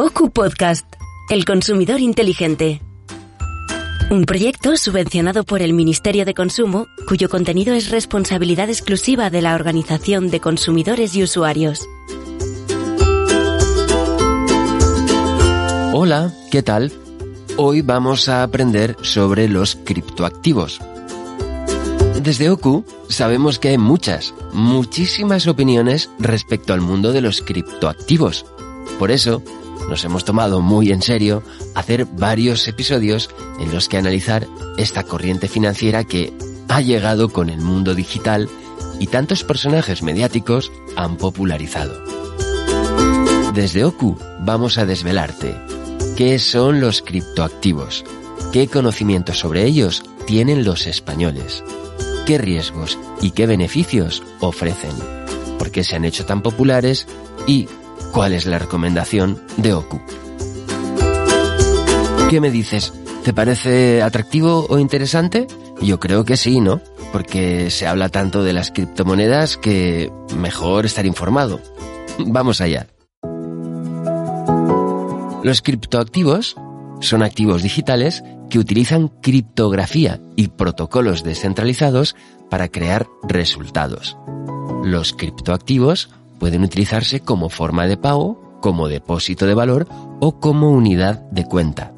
OCU Podcast, El Consumidor Inteligente. Un proyecto subvencionado por el Ministerio de Consumo, cuyo contenido es responsabilidad exclusiva de la Organización de Consumidores y Usuarios. Hola, ¿qué tal? Hoy vamos a aprender sobre los criptoactivos. Desde OCU sabemos que hay muchas, muchísimas opiniones respecto al mundo de los criptoactivos. Por eso, nos hemos tomado muy en serio hacer varios episodios en los que analizar esta corriente financiera que ha llegado con el mundo digital y tantos personajes mediáticos han popularizado. Desde OCU vamos a desvelarte qué son los criptoactivos, qué conocimientos sobre ellos tienen los españoles, qué riesgos y qué beneficios ofrecen, por qué se han hecho tan populares y cuál es la recomendación de Oku. ¿Qué me dices? ¿Te parece atractivo o interesante? Yo creo que sí, ¿no? Porque se habla tanto de las criptomonedas que mejor estar informado. Vamos allá. Los criptoactivos son activos digitales que utilizan criptografía y protocolos descentralizados para crear resultados. Los criptoactivos pueden utilizarse como forma de pago, como depósito de valor o como unidad de cuenta.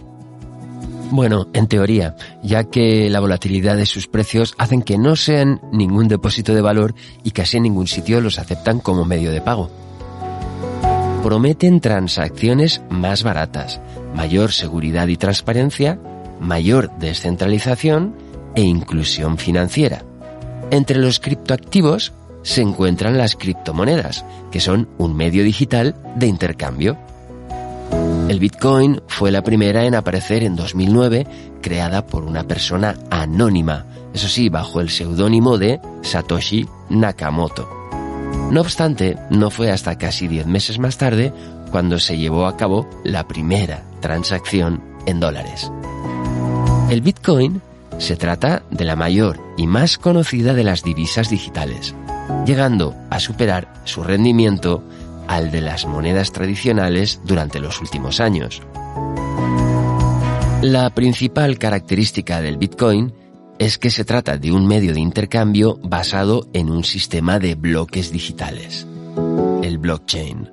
Bueno, en teoría, ya que la volatilidad de sus precios hacen que no sean ningún depósito de valor y casi en ningún sitio los aceptan como medio de pago. Prometen transacciones más baratas, mayor seguridad y transparencia, mayor descentralización e inclusión financiera. Entre los criptoactivos se encuentran las criptomonedas, que son un medio digital de intercambio. El Bitcoin fue la primera en aparecer en 2009, creada por una persona anónima, eso sí, bajo el seudónimo de Satoshi Nakamoto. No obstante, no fue hasta casi 10 meses más tarde cuando se llevó a cabo la primera transacción en dólares. El Bitcoin se trata de la mayor y más conocida de las divisas digitales llegando a superar su rendimiento al de las monedas tradicionales durante los últimos años. La principal característica del Bitcoin es que se trata de un medio de intercambio basado en un sistema de bloques digitales, el blockchain.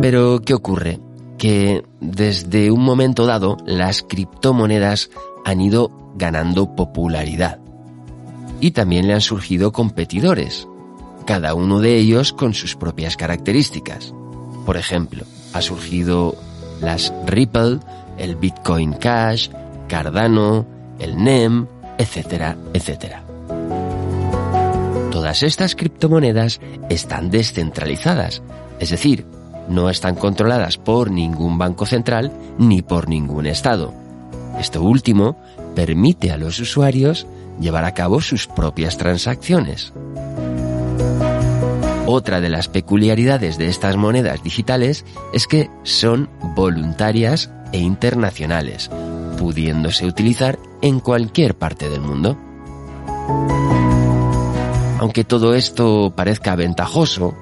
Pero, ¿qué ocurre? Que desde un momento dado las criptomonedas han ido ganando popularidad y también le han surgido competidores, cada uno de ellos con sus propias características. Por ejemplo, ha surgido las Ripple, el Bitcoin Cash, Cardano, el NEM, etcétera, etcétera. Todas estas criptomonedas están descentralizadas, es decir, no están controladas por ningún banco central ni por ningún Estado. Esto último permite a los usuarios llevar a cabo sus propias transacciones. Otra de las peculiaridades de estas monedas digitales es que son voluntarias e internacionales, pudiéndose utilizar en cualquier parte del mundo. Aunque todo esto parezca ventajoso,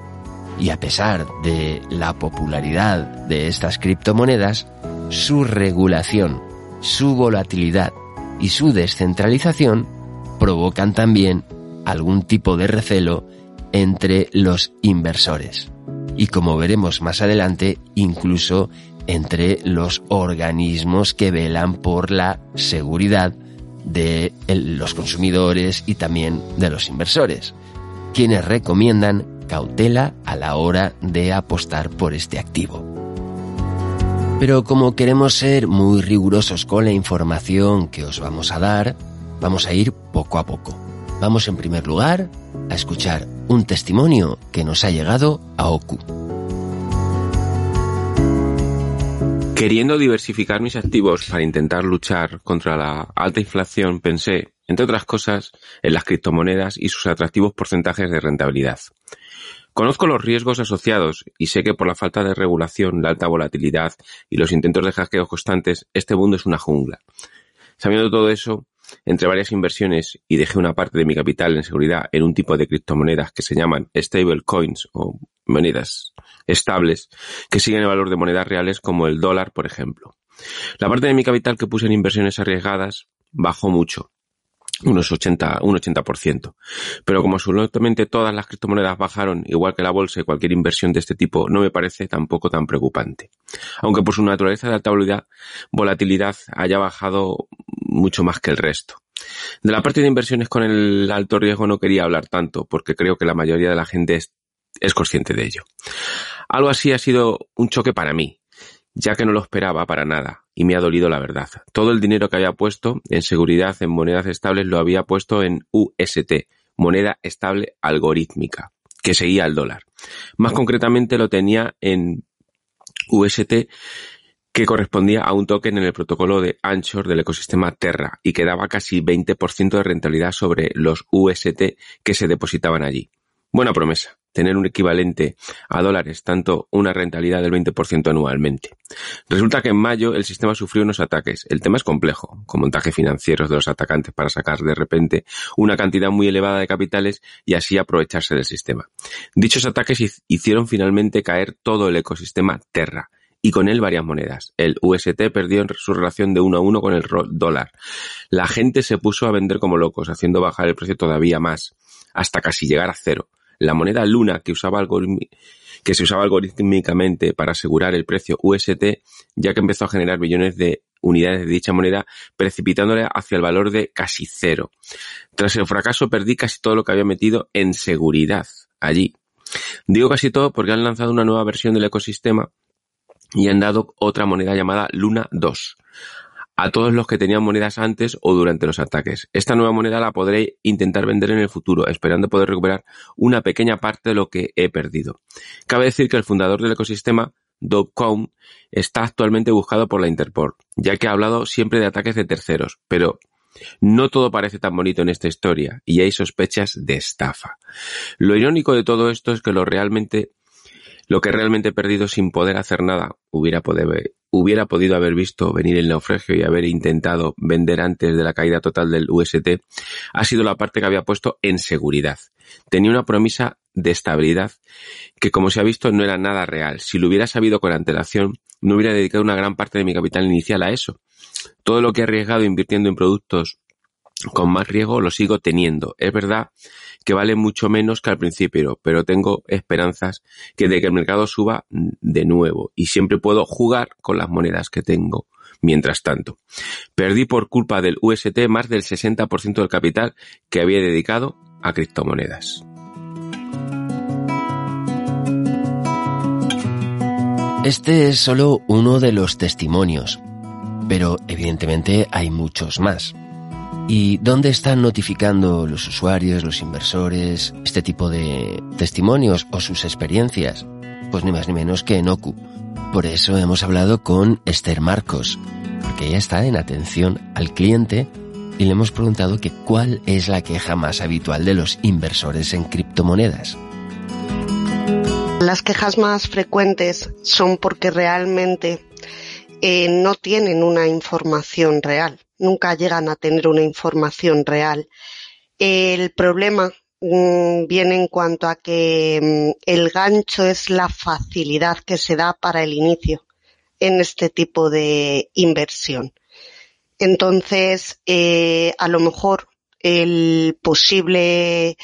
y a pesar de la popularidad de estas criptomonedas, su regulación, su volatilidad y su descentralización provocan también algún tipo de recelo entre los inversores. Y como veremos más adelante, incluso entre los organismos que velan por la seguridad de los consumidores y también de los inversores, quienes recomiendan cautela a la hora de apostar por este activo. Pero como queremos ser muy rigurosos con la información que os vamos a dar, Vamos a ir poco a poco. Vamos en primer lugar a escuchar un testimonio que nos ha llegado a Oku. Queriendo diversificar mis activos para intentar luchar contra la alta inflación, pensé, entre otras cosas, en las criptomonedas y sus atractivos porcentajes de rentabilidad. Conozco los riesgos asociados y sé que por la falta de regulación, la alta volatilidad y los intentos de hackeo constantes, este mundo es una jungla. Sabiendo todo eso, entre varias inversiones y dejé una parte de mi capital en seguridad en un tipo de criptomonedas que se llaman stable coins o monedas estables que siguen el valor de monedas reales como el dólar, por ejemplo. La parte de mi capital que puse en inversiones arriesgadas bajó mucho unos 80, un 80%. Pero como absolutamente todas las criptomonedas bajaron, igual que la bolsa y cualquier inversión de este tipo, no me parece tampoco tan preocupante. Aunque por su naturaleza de alta volatilidad haya bajado mucho más que el resto. De la parte de inversiones con el alto riesgo no quería hablar tanto, porque creo que la mayoría de la gente es, consciente de ello. Algo así ha sido un choque para mí, ya que no lo esperaba para nada y me ha dolido la verdad. Todo el dinero que había puesto en seguridad en monedas estables lo había puesto en UST, moneda estable algorítmica, que seguía al dólar. Más concretamente lo tenía en UST que correspondía a un token en el protocolo de Anchor del ecosistema Terra y que daba casi 20% de rentabilidad sobre los UST que se depositaban allí. Buena promesa tener un equivalente a dólares, tanto una rentabilidad del 20% anualmente. Resulta que en mayo el sistema sufrió unos ataques. El tema es complejo, con montajes financieros de los atacantes para sacar de repente una cantidad muy elevada de capitales y así aprovecharse del sistema. Dichos ataques hicieron finalmente caer todo el ecosistema Terra y con él varias monedas. El UST perdió su relación de uno a uno con el dólar. La gente se puso a vender como locos, haciendo bajar el precio todavía más, hasta casi llegar a cero. La moneda Luna que usaba que se usaba algorítmicamente para asegurar el precio UST, ya que empezó a generar millones de unidades de dicha moneda, precipitándole hacia el valor de casi cero. Tras el fracaso perdí casi todo lo que había metido en seguridad allí. Digo casi todo porque han lanzado una nueva versión del ecosistema y han dado otra moneda llamada Luna 2 a todos los que tenían monedas antes o durante los ataques. Esta nueva moneda la podré intentar vender en el futuro, esperando poder recuperar una pequeña parte de lo que he perdido. Cabe decir que el fundador del ecosistema, Dogcom, está actualmente buscado por la Interpol, ya que ha hablado siempre de ataques de terceros, pero no todo parece tan bonito en esta historia y hay sospechas de estafa. Lo irónico de todo esto es que lo realmente lo que realmente perdido sin poder hacer nada hubiera hubiera podido haber visto venir el naufragio y haber intentado vender antes de la caída total del UST ha sido la parte que había puesto en seguridad. Tenía una promesa de estabilidad que como se ha visto no era nada real. Si lo hubiera sabido con antelación, no hubiera dedicado una gran parte de mi capital inicial a eso. Todo lo que he arriesgado invirtiendo en productos con más riesgo lo sigo teniendo. Es verdad que vale mucho menos que al principio, pero tengo esperanzas que de que el mercado suba de nuevo y siempre puedo jugar con las monedas que tengo. Mientras tanto, perdí por culpa del UST más del 60% del capital que había dedicado a criptomonedas. Este es solo uno de los testimonios, pero evidentemente hay muchos más. ¿Y dónde están notificando los usuarios, los inversores, este tipo de testimonios o sus experiencias? Pues ni más ni menos que en Oku. Por eso hemos hablado con Esther Marcos, porque ella está en atención al cliente y le hemos preguntado que cuál es la queja más habitual de los inversores en criptomonedas. Las quejas más frecuentes son porque realmente eh, no tienen una información real nunca llegan a tener una información real. El problema mm, viene en cuanto a que mm, el gancho es la facilidad que se da para el inicio en este tipo de inversión. Entonces, eh, a lo mejor el posible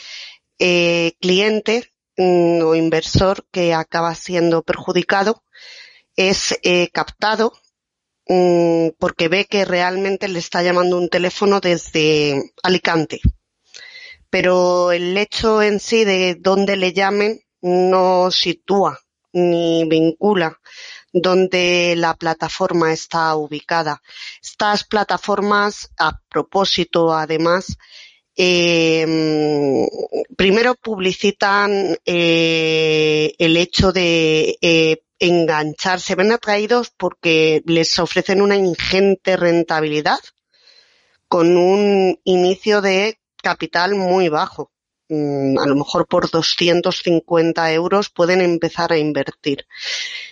eh, cliente mm, o inversor que acaba siendo perjudicado es eh, captado Mm, porque ve que realmente le está llamando un teléfono desde Alicante. Pero el hecho en sí de dónde le llamen no sitúa ni vincula dónde la plataforma está ubicada. Estas plataformas, a propósito, además, eh, primero publicitan eh, el hecho de eh, enganchar, se ven atraídos porque les ofrecen una ingente rentabilidad con un inicio de capital muy bajo. Mm, a lo mejor por 250 euros pueden empezar a invertir.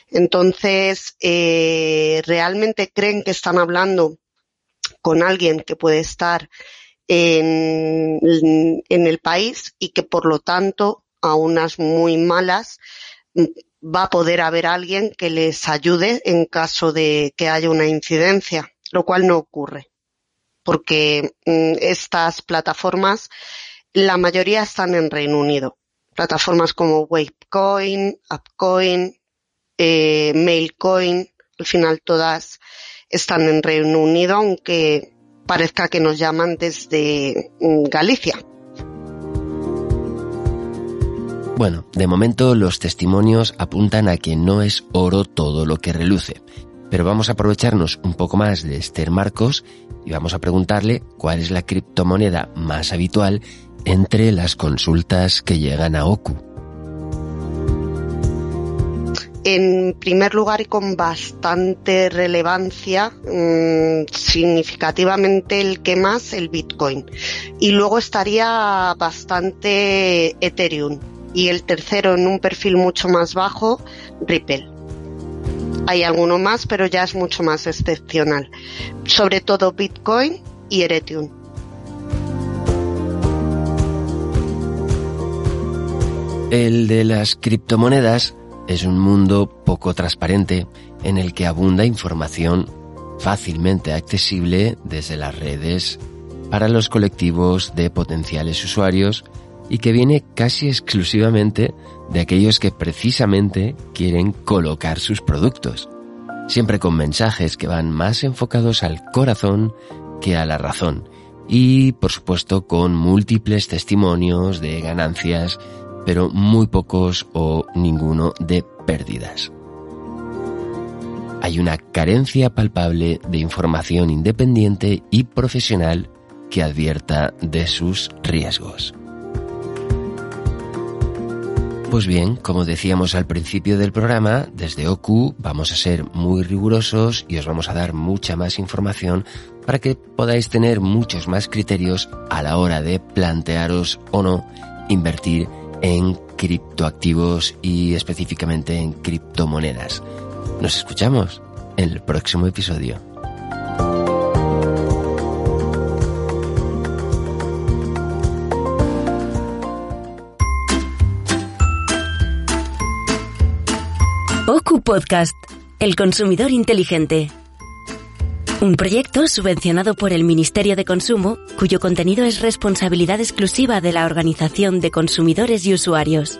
Entonces, eh, realmente creen que están hablando con alguien que puede estar en, en el país y que por lo tanto a unas muy malas va a poder haber alguien que les ayude en caso de que haya una incidencia, lo cual no ocurre, porque mm, estas plataformas, la mayoría están en Reino Unido. Plataformas como Wavecoin, Upcoin, eh, Mailcoin, al final todas están en Reino Unido, aunque parezca que nos llaman desde mm, Galicia. Bueno, de momento los testimonios apuntan a que no es oro todo lo que reluce, pero vamos a aprovecharnos un poco más de Esther Marcos y vamos a preguntarle cuál es la criptomoneda más habitual entre las consultas que llegan a Oku. En primer lugar y con bastante relevancia, mmm, significativamente el que más, el Bitcoin. Y luego estaría bastante Ethereum, y el tercero en un perfil mucho más bajo, Ripple. Hay alguno más, pero ya es mucho más excepcional. Sobre todo Bitcoin y Ethereum. El de las criptomonedas es un mundo poco transparente en el que abunda información fácilmente accesible desde las redes para los colectivos de potenciales usuarios y que viene casi exclusivamente de aquellos que precisamente quieren colocar sus productos, siempre con mensajes que van más enfocados al corazón que a la razón y, por supuesto, con múltiples testimonios de ganancias, pero muy pocos o ninguno de pérdidas. Hay una carencia palpable de información independiente y profesional que advierta de sus riesgos. Pues bien, como decíamos al principio del programa, desde OKU vamos a ser muy rigurosos y os vamos a dar mucha más información para que podáis tener muchos más criterios a la hora de plantearos o no invertir en criptoactivos y específicamente en criptomonedas. Nos escuchamos en el próximo episodio. Podcast, El Consumidor Inteligente. Un proyecto subvencionado por el Ministerio de Consumo, cuyo contenido es responsabilidad exclusiva de la Organización de Consumidores y Usuarios.